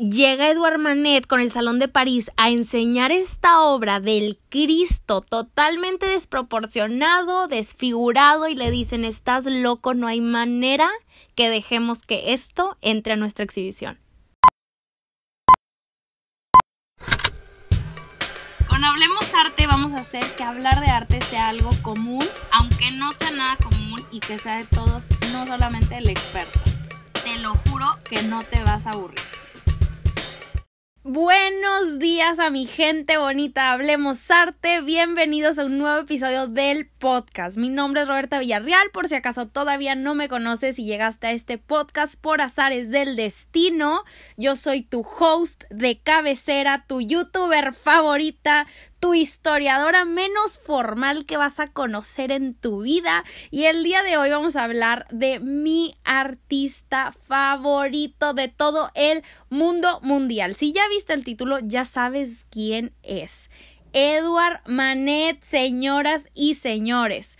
llega Eduard Manet con el Salón de París a enseñar esta obra del Cristo totalmente desproporcionado, desfigurado y le dicen estás loco, no hay manera que dejemos que esto entre a nuestra exhibición. Con Hablemos Arte vamos a hacer que hablar de arte sea algo común, aunque no sea nada común y que sea de todos, no solamente el experto. Te lo juro que no te vas a aburrir. Buenos días a mi gente bonita, hablemos arte, bienvenidos a un nuevo episodio del podcast. Mi nombre es Roberta Villarreal, por si acaso todavía no me conoces y llegaste a este podcast por azares del destino. Yo soy tu host de cabecera, tu youtuber favorita, tu historiadora menos formal que vas a conocer en tu vida. Y el día de hoy vamos a hablar de mi artista favorito de todo el mundo mundial. Si ya viste el título, ya sabes quién es. Edward Manet, señoras y señores.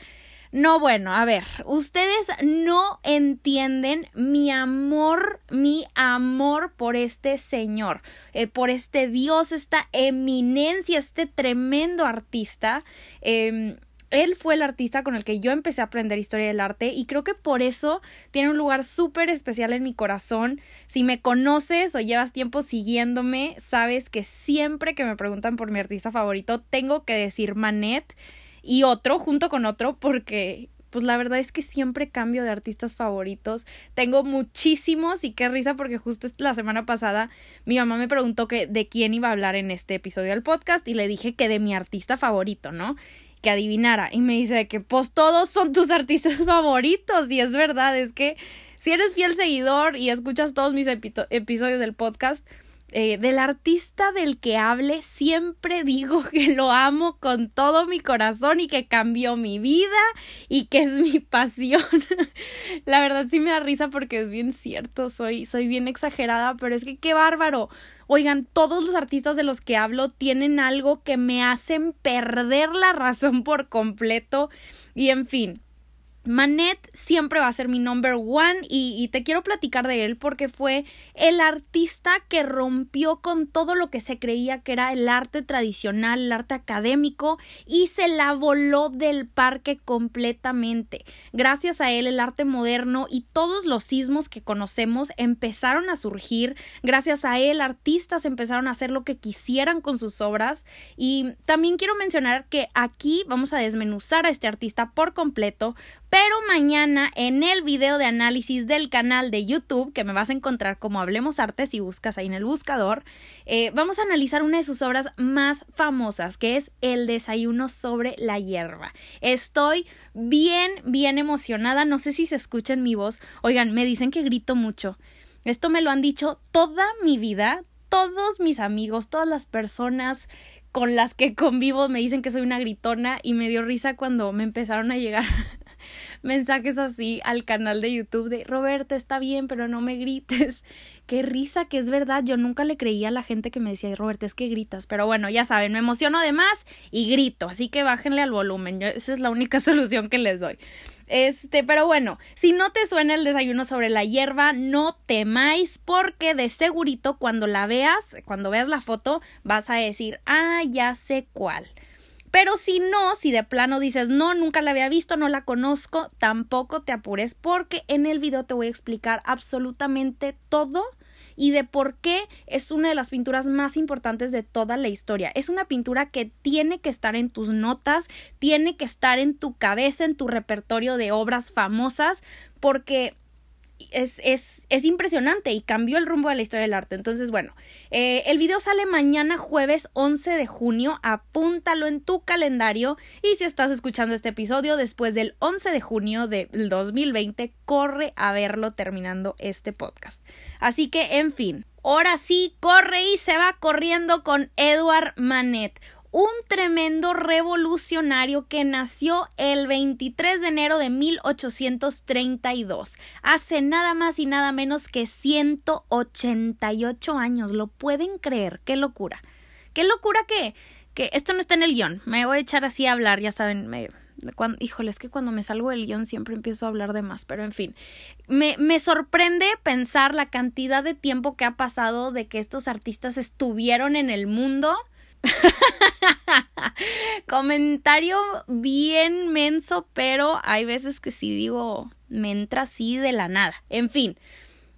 No, bueno, a ver, ustedes no entienden mi amor, mi amor por este señor, eh, por este Dios, esta eminencia, este tremendo artista. Em, él fue el artista con el que yo empecé a aprender historia del arte y creo que por eso tiene un lugar súper especial en mi corazón. Si me conoces o llevas tiempo siguiéndome, sabes que siempre que me preguntan por mi artista favorito, tengo que decir Manet y otro junto con otro porque pues la verdad es que siempre cambio de artistas favoritos. Tengo muchísimos y qué risa porque justo la semana pasada mi mamá me preguntó que de quién iba a hablar en este episodio del podcast y le dije que de mi artista favorito, ¿no? Que adivinara y me dice que pues todos son tus artistas favoritos y es verdad, es que si eres fiel seguidor y escuchas todos mis episodios del podcast, eh, del artista del que hable, siempre digo que lo amo con todo mi corazón y que cambió mi vida y que es mi pasión. La verdad sí me da risa porque es bien cierto, soy, soy bien exagerada, pero es que qué bárbaro. Oigan, todos los artistas de los que hablo tienen algo que me hacen perder la razón por completo y en fin. Manet siempre va a ser mi number one y, te quiero platicar de él porque fue el artista que rompió con todo lo que se creía que era el arte tradicional, el arte académico y se la voló del parque completamente. Gracias a él el arte moderno y todos los sismos que conocemos empezaron a surgir. Gracias a él artistas empezaron a hacer lo que quisieran con sus obras y también quiero mencionar que aquí vamos a desmenuzar a este artista por completo pero mañana en el video de análisis del canal de YouTube, que me vas a encontrar como Hablemos Arte si buscas ahí en el buscador, eh, vamos a analizar una de sus obras más famosas, que es El desayuno sobre la hierba. Estoy bien, bien emocionada. No sé si se escucha en mi voz. Oigan, me dicen que grito mucho. Esto me lo han dicho toda mi vida, todos mis amigos, todas las personas con las que convivo me dicen que soy una gritona y me dio risa cuando me empezaron a llegar mensajes así al canal de YouTube de Roberta, está bien, pero no me grites. Qué risa que es verdad. Yo nunca le creía a la gente que me decía, Roberta, es que gritas. Pero bueno, ya saben, me emociono de más y grito. Así que bájenle al volumen. esa es la única solución que les doy. Este, pero bueno, si no te suena el desayuno sobre la hierba, no temáis porque de segurito cuando la veas, cuando veas la foto, vas a decir, ah, ya sé cuál. Pero si no, si de plano dices, no, nunca la había visto, no la conozco, tampoco te apures porque en el video te voy a explicar absolutamente todo y de por qué es una de las pinturas más importantes de toda la historia. Es una pintura que tiene que estar en tus notas, tiene que estar en tu cabeza, en tu repertorio de obras famosas, porque es, es, es, impresionante y cambió el rumbo de la historia del arte. Entonces, bueno, eh, el video sale mañana jueves 11 de junio, apúntalo en tu calendario y si estás escuchando este episodio después del 11 de junio del 2020, corre a verlo terminando este podcast. Así que, en fin, ahora sí, corre y se va corriendo con Edward Manet un tremendo revolucionario que nació el 23 de enero de 1832, hace nada más y nada menos que 188 años. ¿Lo pueden creer? ¡Qué locura! ¡Qué locura que, que esto no está en el guion! Me voy a echar así a hablar, ya saben, me, Cuando, híjole, es que cuando me salgo del guion siempre empiezo a hablar de más, pero en fin. Me, me sorprende pensar la cantidad de tiempo que ha pasado de que estos artistas estuvieron en el mundo. Comentario bien menso, pero hay veces que sí digo, me entra así de la nada. En fin,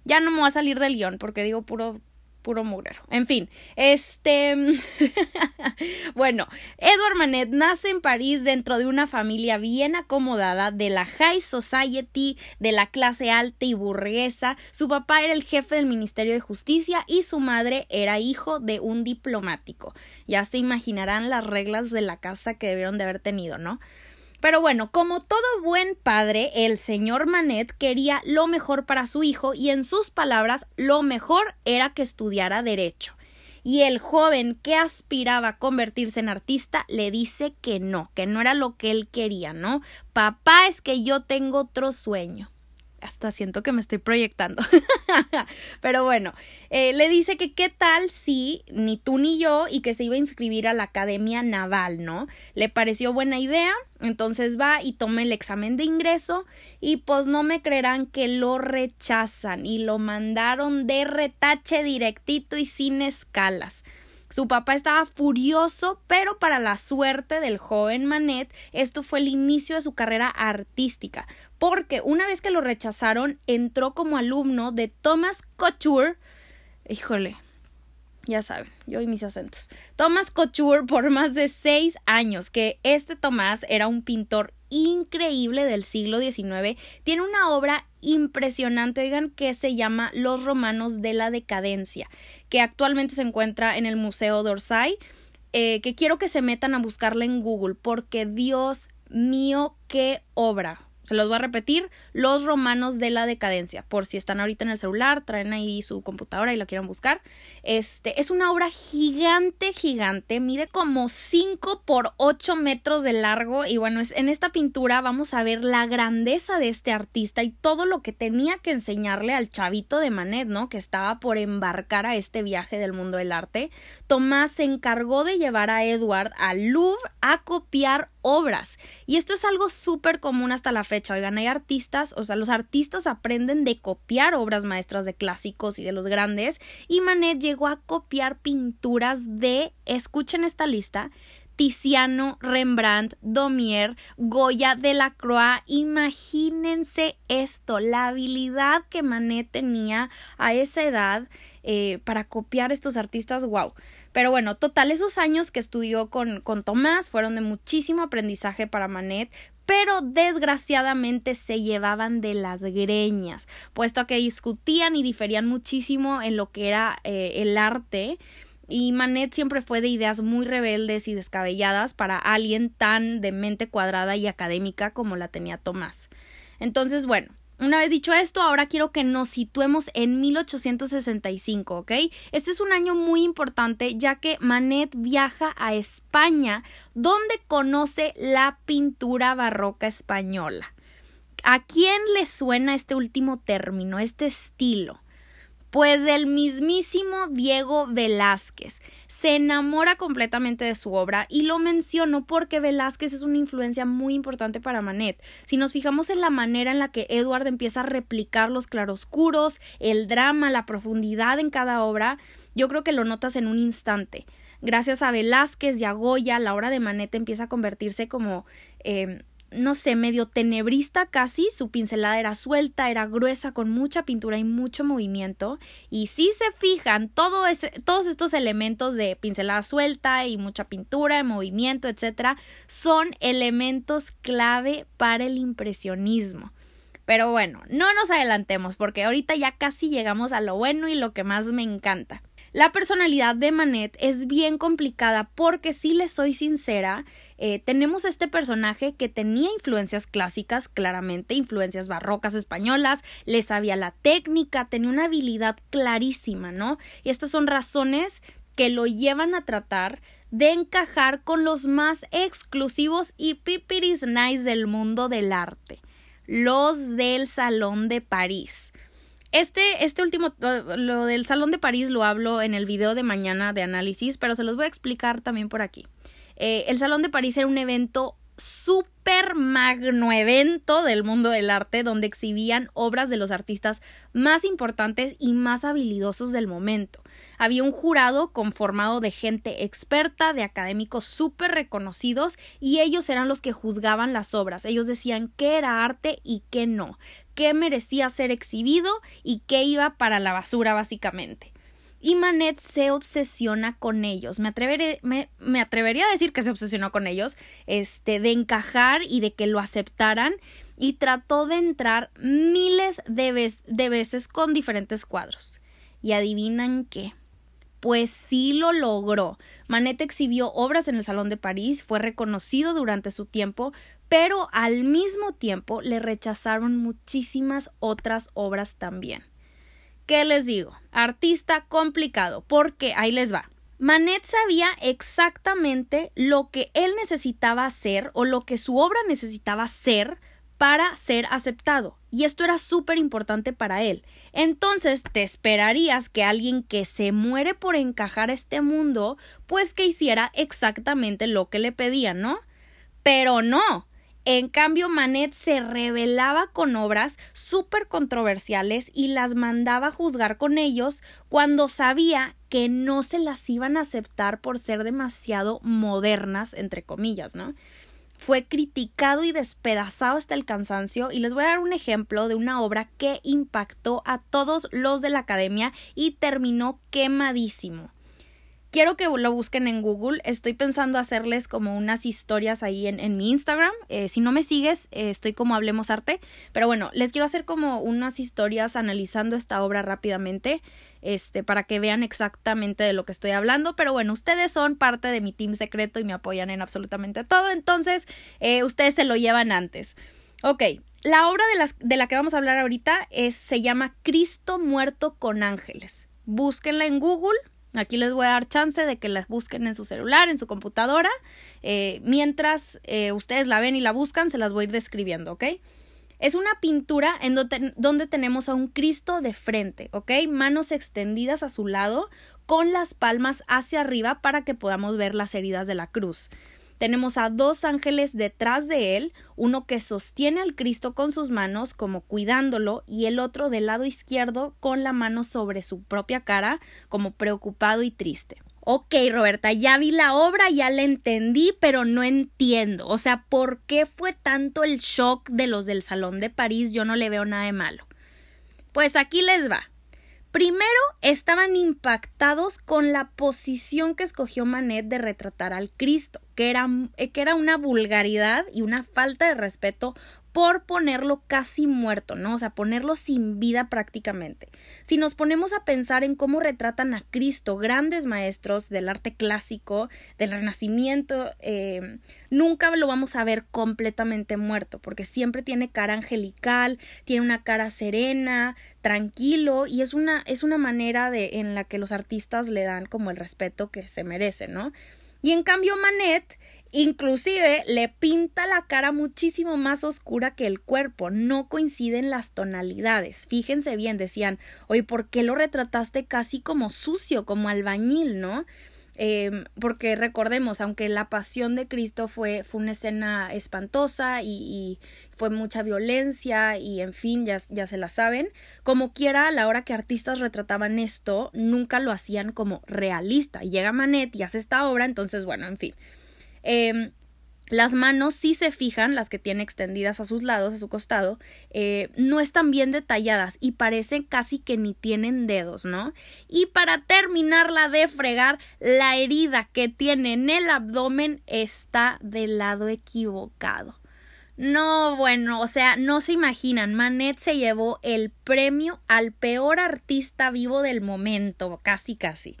ya no me voy a salir del guion porque digo puro puro mugrero. En fin, este. bueno, Edward Manet nace en París dentro de una familia bien acomodada de la High Society, de la clase alta y burguesa. Su papá era el jefe del Ministerio de Justicia y su madre era hijo de un diplomático. Ya se imaginarán las reglas de la casa que debieron de haber tenido, ¿no? Pero bueno, como todo buen padre, el señor Manet quería lo mejor para su hijo y en sus palabras lo mejor era que estudiara derecho. Y el joven que aspiraba a convertirse en artista le dice que no, que no era lo que él quería, ¿no? Papá, es que yo tengo otro sueño hasta siento que me estoy proyectando. Pero bueno, eh, le dice que qué tal si ni tú ni yo y que se iba a inscribir a la Academia Naval, ¿no? Le pareció buena idea, entonces va y toma el examen de ingreso y pues no me creerán que lo rechazan y lo mandaron de retache directito y sin escalas. Su papá estaba furioso, pero para la suerte del joven Manet, esto fue el inicio de su carrera artística, porque una vez que lo rechazaron, entró como alumno de Thomas Couture. Híjole, ya saben, yo y mis acentos. Thomas Couture por más de seis años, que este Tomás era un pintor increíble del siglo XIX. Tiene una obra impresionante, oigan, que se llama Los Romanos de la Decadencia, que actualmente se encuentra en el Museo d'Orsay, eh, que quiero que se metan a buscarla en Google, porque Dios mío, qué obra. Se los voy a repetir, Los Romanos de la Decadencia, por si están ahorita en el celular, traen ahí su computadora y la quieren buscar. Este es una obra gigante, gigante, mide como 5 por 8 metros de largo y bueno, es, en esta pintura vamos a ver la grandeza de este artista y todo lo que tenía que enseñarle al chavito de Manet, ¿no? Que estaba por embarcar a este viaje del mundo del arte. Tomás se encargó de llevar a Edward al Louvre a copiar obras. Y esto es algo súper común hasta la fecha. Oigan, hay artistas, o sea, los artistas aprenden de copiar obras maestras de clásicos y de los grandes. Y Manet llegó a copiar pinturas de, escuchen esta lista, Tiziano, Rembrandt, Domier, Goya, Delacroix. Imagínense esto, la habilidad que Manet tenía a esa edad eh, para copiar estos artistas, wow. Pero bueno, total, esos años que estudió con, con Tomás fueron de muchísimo aprendizaje para Manet, pero desgraciadamente se llevaban de las greñas, puesto que discutían y diferían muchísimo en lo que era eh, el arte. Y Manet siempre fue de ideas muy rebeldes y descabelladas para alguien tan de mente cuadrada y académica como la tenía Tomás. Entonces, bueno, una vez dicho esto, ahora quiero que nos situemos en 1865, ¿ok? Este es un año muy importante ya que Manet viaja a España donde conoce la pintura barroca española. ¿A quién le suena este último término, este estilo? Pues del mismísimo Diego Velázquez. Se enamora completamente de su obra y lo menciono porque Velázquez es una influencia muy importante para Manet. Si nos fijamos en la manera en la que Edward empieza a replicar los claroscuros, el drama, la profundidad en cada obra, yo creo que lo notas en un instante. Gracias a Velázquez y a Goya, la obra de Manet empieza a convertirse como eh, no sé, medio tenebrista casi, su pincelada era suelta, era gruesa, con mucha pintura y mucho movimiento. Y si se fijan, todos estos elementos de pincelada suelta y mucha pintura, movimiento, etcétera, son elementos clave para el impresionismo. Pero bueno, no nos adelantemos porque ahorita ya casi llegamos a lo bueno y lo que más me encanta. La personalidad de Manet es bien complicada porque si le soy sincera, eh, tenemos este personaje que tenía influencias clásicas, claramente, influencias barrocas españolas, le sabía la técnica, tenía una habilidad clarísima, ¿no? Y estas son razones que lo llevan a tratar de encajar con los más exclusivos y pipiris nice del mundo del arte, los del Salón de París. Este, este último, lo del Salón de París lo hablo en el video de mañana de análisis, pero se los voy a explicar también por aquí. Eh, el Salón de París era un evento super magno evento del mundo del arte donde exhibían obras de los artistas más importantes y más habilidosos del momento. Había un jurado conformado de gente experta, de académicos súper reconocidos, y ellos eran los que juzgaban las obras. Ellos decían qué era arte y qué no, qué merecía ser exhibido y qué iba para la basura, básicamente y Manet se obsesiona con ellos. Me, me, atrevería a decir que se obsesionó con ellos, este, de encajar y de que lo aceptaran y trató de entrar miles de, de veces con diferentes cuadros. Y adivinan qué. Pues sí lo logró. Manet exhibió obras en el Salón de París, fue reconocido durante su tiempo, pero al mismo tiempo le rechazaron muchísimas otras obras también. ¿Qué les digo? Artista complicado, porque ahí les va. Manet sabía exactamente lo que él necesitaba hacer o lo que su obra necesitaba ser para ser aceptado. Y esto era súper importante para él. Entonces te esperarías que alguien que se muere por encajar este mundo, pues que hiciera exactamente lo que le pedían, ¿no? Pero no. En cambio, Manet se rebelaba con obras súper controversiales y las mandaba a juzgar con ellos cuando sabía que no se las iban a aceptar por ser demasiado modernas, entre comillas, ¿no? Fue criticado y despedazado hasta el cansancio y les voy a dar un ejemplo de una obra que impactó a todos los de la academia y terminó quemadísimo. Quiero que lo busquen en Google. Estoy pensando hacerles como unas historias ahí en, mi Instagram. Eh, si no me sigues, eh, estoy como Hablemos Arte. Pero bueno, les quiero hacer como unas historias analizando esta obra rápidamente. Este, para que vean exactamente de lo que estoy hablando. Pero bueno, ustedes son parte de mi team secreto y me apoyan en absolutamente todo. Entonces, eh, ustedes se lo llevan antes. Ok, la obra de, las, de la que vamos a hablar ahorita es, se llama Cristo muerto con ángeles. Búsquenla en Google Aquí les voy a dar chance de que las busquen en su celular, en su computadora. Eh, mientras eh, ustedes la ven y la buscan, se las voy a ir describiendo, ¿ok? Es una pintura en donde, tenemos a un Cristo de frente, ¿ok? Manos extendidas a su lado, con las palmas hacia arriba para que podamos ver las heridas de la cruz. Tenemos a dos ángeles detrás de él, uno que sostiene al Cristo con sus manos como cuidándolo y el otro del lado izquierdo con la mano sobre su propia cara como preocupado y triste. Ok, Roberta, ya vi la obra, ya la entendí, pero no entiendo. O sea, ¿por qué fue tanto el shock de los del Salón de París? Yo no le veo nada de malo. Pues aquí les va. Primero, estaban impactados con la posición que escogió Manet de retratar al Cristo, que era, que era una vulgaridad y una falta de respeto por ponerlo casi muerto, ¿no? O sea, ponerlo sin vida prácticamente. Si nos ponemos a pensar en cómo retratan a Cristo, grandes maestros del arte clásico, del Renacimiento, eh, nunca lo vamos a ver completamente muerto, porque siempre tiene cara angelical, tiene una cara serena, tranquilo, y es una, es una manera de, en la que los artistas le dan como el respeto que se merece, ¿no? Y en cambio Manet Inclusive le pinta la cara muchísimo más oscura que el cuerpo, no coinciden las tonalidades. Fíjense bien, decían, oye, ¿por qué lo retrataste casi como sucio, como albañil, no? Eh, porque recordemos, aunque la pasión de Cristo fue, fue una escena espantosa y, fue mucha violencia y en fin, ya, ya se la saben, como quiera, a la hora que artistas retrataban esto, nunca lo hacían como realista. Llega Manet y hace esta obra, entonces, bueno, en fin. Em, las manos, si se fijan, las que tiene extendidas a sus lados, a su costado, eh, no están bien detalladas y parecen casi que ni tienen dedos, ¿no? Y para terminarla de fregar, la herida que tiene en el abdomen está del lado equivocado. No, bueno, o sea, no se imaginan, Manet se llevó el premio al peor artista vivo del momento, casi casi.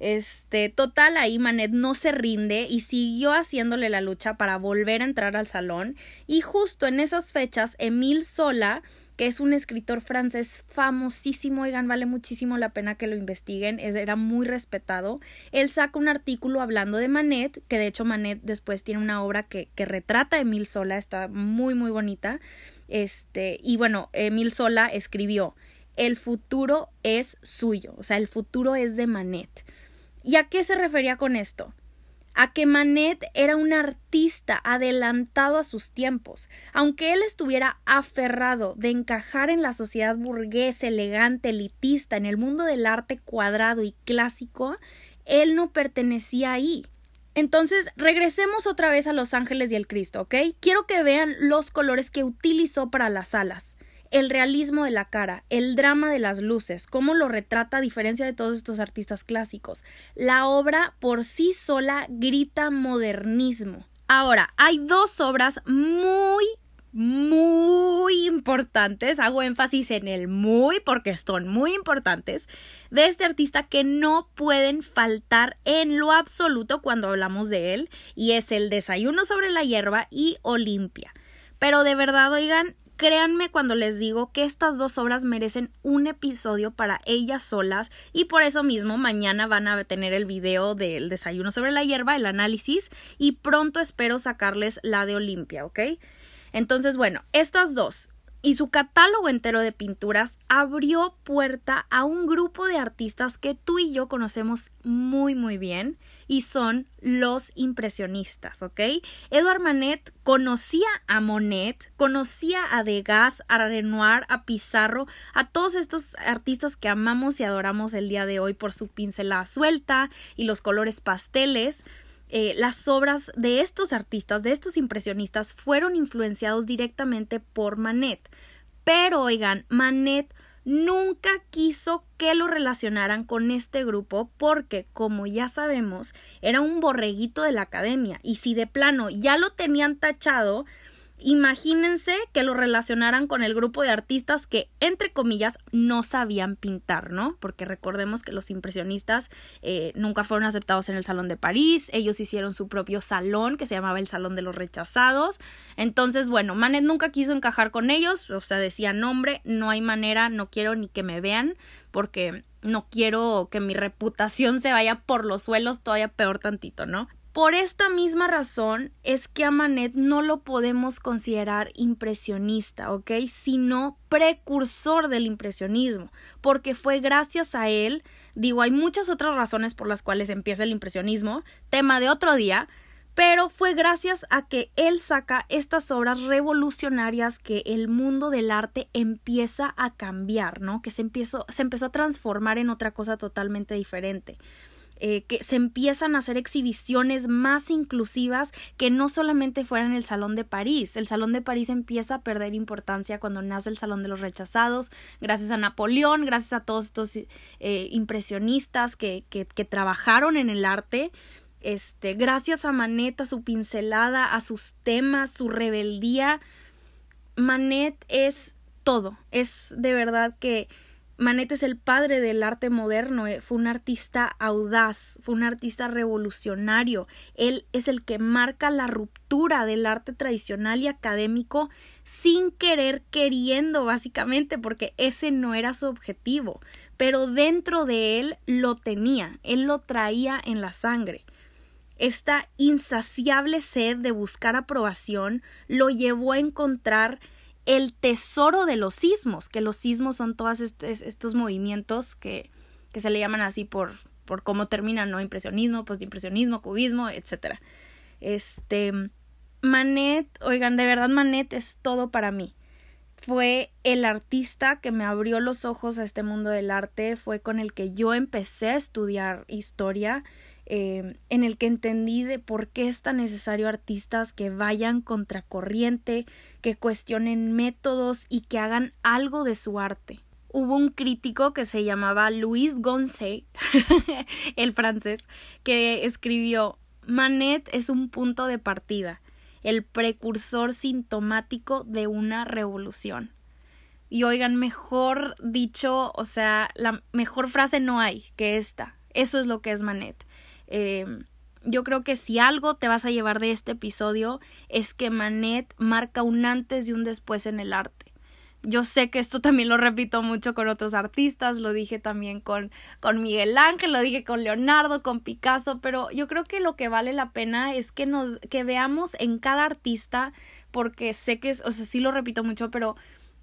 Este, total, ahí Manet no se rinde y siguió haciéndole la lucha para volver a entrar al salón. Y justo en esas fechas, Emile Sola, que es un escritor francés famosísimo, oigan, vale muchísimo la pena que lo investiguen, era muy respetado. Él saca un artículo hablando de Manet, que de hecho Manet después tiene una obra que, que retrata a Emile Sola, está muy, muy bonita. Este, y bueno, Emile Sola escribió: El futuro es suyo, o sea, el futuro es de Manet. ¿Y a qué se refería con esto? a que Manet era un artista adelantado a sus tiempos. Aunque él estuviera aferrado de encajar en la sociedad burguesa, elegante, elitista, en el mundo del arte cuadrado y clásico, él no pertenecía ahí. Entonces, regresemos otra vez a Los Ángeles y el Cristo, ¿ok? Quiero que vean los colores que utilizó para las alas el realismo de la cara, el drama de las luces, cómo lo retrata a diferencia de todos estos artistas clásicos. La obra por sí sola grita modernismo. Ahora, hay dos obras muy muy importantes, hago énfasis en el muy porque son muy importantes, de este artista que no pueden faltar en lo absoluto cuando hablamos de él, y es el Desayuno sobre la hierba y Olimpia. Pero de verdad, oigan, Créanme cuando les digo que estas dos obras merecen un episodio para ellas solas y por eso mismo mañana van a tener el video del desayuno sobre la hierba, el análisis y pronto espero sacarles la de Olimpia, ¿ok? Entonces, bueno, estas dos, y su catálogo entero de pinturas abrió puerta a un grupo de artistas que tú y yo conocemos muy muy bien y son los impresionistas, ¿ok? Edouard Manet conocía a Monet, conocía a Degas, a Renoir, a Pizarro, a todos estos artistas que amamos y adoramos el día de hoy por su pincelada suelta y los colores pasteles. Eh, las obras de estos artistas, de estos impresionistas, fueron influenciados directamente por Manet. Pero oigan, Manet nunca quiso que lo relacionaran con este grupo porque, como ya sabemos, era un borreguito de la academia. Y si de plano ya lo tenían tachado, Imagínense que lo relacionaran con el grupo de artistas que, entre comillas, no sabían pintar, ¿no? Porque recordemos que los impresionistas eh, nunca fueron aceptados en el Salón de París, ellos hicieron su propio salón que se llamaba el Salón de los Rechazados. Entonces, bueno, Manet nunca quiso encajar con ellos, o sea, decía, nombre, no hay manera, no quiero ni que me vean, porque no quiero que mi reputación se vaya por los suelos, todavía peor tantito, ¿no? Por esta misma razón es que a Manet no lo podemos considerar impresionista, ¿ok? Sino precursor del impresionismo, porque fue gracias a él, digo, hay muchas otras razones por las cuales empieza el impresionismo, tema de otro día, pero fue gracias a que él saca estas obras revolucionarias que el mundo del arte empieza a cambiar, ¿no? Que se empezó, se empezó a transformar en otra cosa totalmente diferente. Eh, que se empiezan a hacer exhibiciones más inclusivas que no solamente fueran el Salón de París. El Salón de París empieza a perder importancia cuando nace el Salón de los Rechazados, gracias a Napoleón, gracias a todos estos eh, impresionistas que, que, que trabajaron en el arte. Este, gracias a Manet, a su pincelada, a sus temas, su rebeldía. Manet es todo. Es de verdad que Manet es el padre del arte moderno, eh, fue un artista audaz, fue un artista revolucionario, él es el que marca la ruptura del arte tradicional y académico sin querer queriendo básicamente porque ese no era su objetivo, pero dentro de él lo tenía, él lo traía en la sangre. Esta insaciable sed de buscar aprobación lo llevó a encontrar el tesoro de los sismos, que los sismos son todos estos movimientos que, que, se le llaman así por, por cómo terminan, ¿no? Impresionismo, postimpresionismo, cubismo, etc. Este, Manet, oigan, de verdad Manet es todo para mí. Fue el artista que me abrió los ojos a este mundo del arte, fue con el que yo empecé a estudiar historia, eh, en el que entendí de por qué es tan necesario artistas que vayan contracorriente, que cuestionen métodos y que hagan algo de su arte. Hubo un crítico que se llamaba Louis Gonce, el francés, que escribió Manet es un punto de partida, el precursor sintomático de una revolución. Y oigan, mejor dicho, o sea, la mejor frase no hay que esta. Eso es lo que es Manet. Eh, yo creo que si algo te vas a llevar de este episodio es que Manet marca un antes y un después en el arte. Yo sé que esto también lo repito mucho con otros artistas, lo dije también con, con Miguel Ángel, lo dije con Leonardo, con Picasso, pero yo creo que lo que vale la pena es que nos, que veamos en cada artista, porque sé que es, o sea, sí lo repito mucho, pero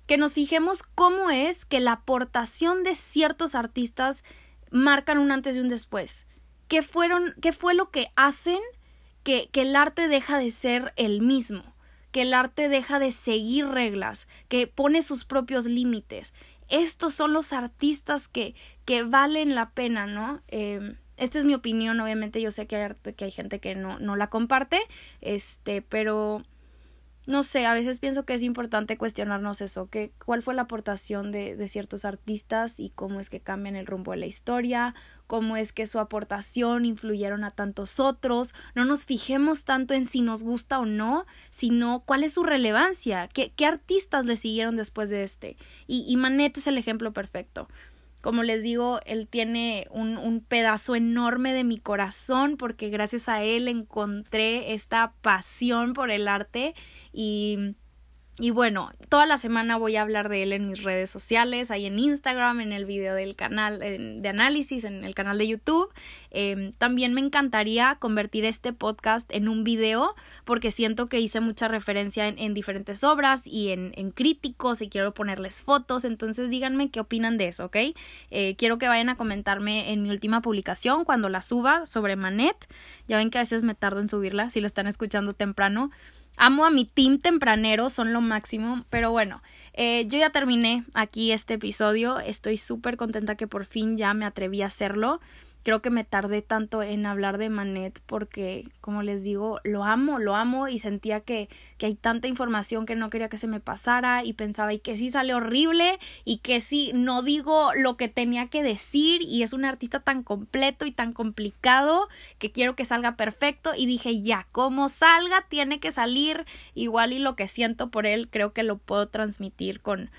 que nos fijemos cómo es que la aportación de ciertos artistas marcan un antes y un después qué fueron, qué fue lo que hacen que, que el arte deja de ser el mismo, que el arte deja de seguir reglas, que pone sus propios límites. Estos son los artistas que, que valen la pena, ¿no? Eh, esta es mi opinión, obviamente yo sé que hay, que hay gente que no, no la comparte, este, pero no sé, a veces pienso que es importante cuestionarnos eso, que cuál fue la aportación de, de, ciertos artistas y cómo es que cambian el rumbo de la historia, cómo es que su aportación influyeron a tantos otros, no nos fijemos tanto en si nos gusta o no, sino cuál es su relevancia, qué, qué artistas le siguieron después de este. Y, y Manet es el ejemplo perfecto. Como les digo, él tiene un, un, pedazo enorme de mi corazón porque gracias a él encontré esta pasión por el arte y y bueno, toda la semana voy a hablar de él en mis redes sociales, ahí en Instagram, en el video del canal de análisis, en el canal de YouTube. Eh, también me encantaría convertir este podcast en un video porque siento que hice mucha referencia en, en diferentes obras y en, en, críticos y quiero ponerles fotos. Entonces díganme qué opinan de eso, ¿ok? Eh, quiero que vayan a comentarme en mi última publicación cuando la suba sobre Manet. Ya ven que a veces me tardo en subirla si lo están escuchando temprano. Amo a mi team tempranero, son lo máximo, pero bueno, eh, yo ya terminé aquí este episodio, estoy súper contenta que por fin ya me atreví a hacerlo creo que me tardé tanto en hablar de Manet porque, como les digo, lo amo, lo amo y sentía que, que hay tanta información que no quería que se me pasara y pensaba y que sí sale horrible y que sí no digo lo que tenía que decir y es un artista tan completo y tan complicado que quiero que salga perfecto. Y dije ya, como salga tiene que salir. Igual y lo que siento por él creo que lo puedo transmitir con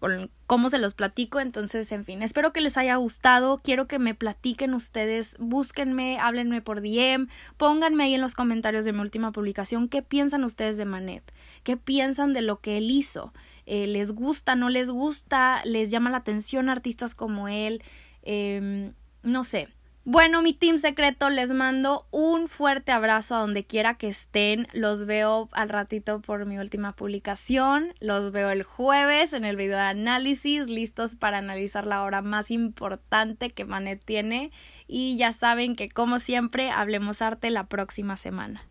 con cómo se los platico. Entonces, en fin, espero que les haya gustado. Quiero que me platiquen ustedes, búsquenme, háblenme por DM, pónganme ahí en los comentarios de mi última publicación qué piensan ustedes de Manet, qué piensan de lo que él hizo. Eh, ¿Les gusta, no les gusta? ¿Les llama la atención artistas como él? Eh, no sé, bueno, mi team secreto, les mando un fuerte abrazo a donde quiera que estén. Los veo al ratito por mi última publicación. Los veo el jueves en el video de análisis, listos para analizar la hora más importante que Manet tiene. Y ya saben que, como siempre, hablemos arte la próxima semana.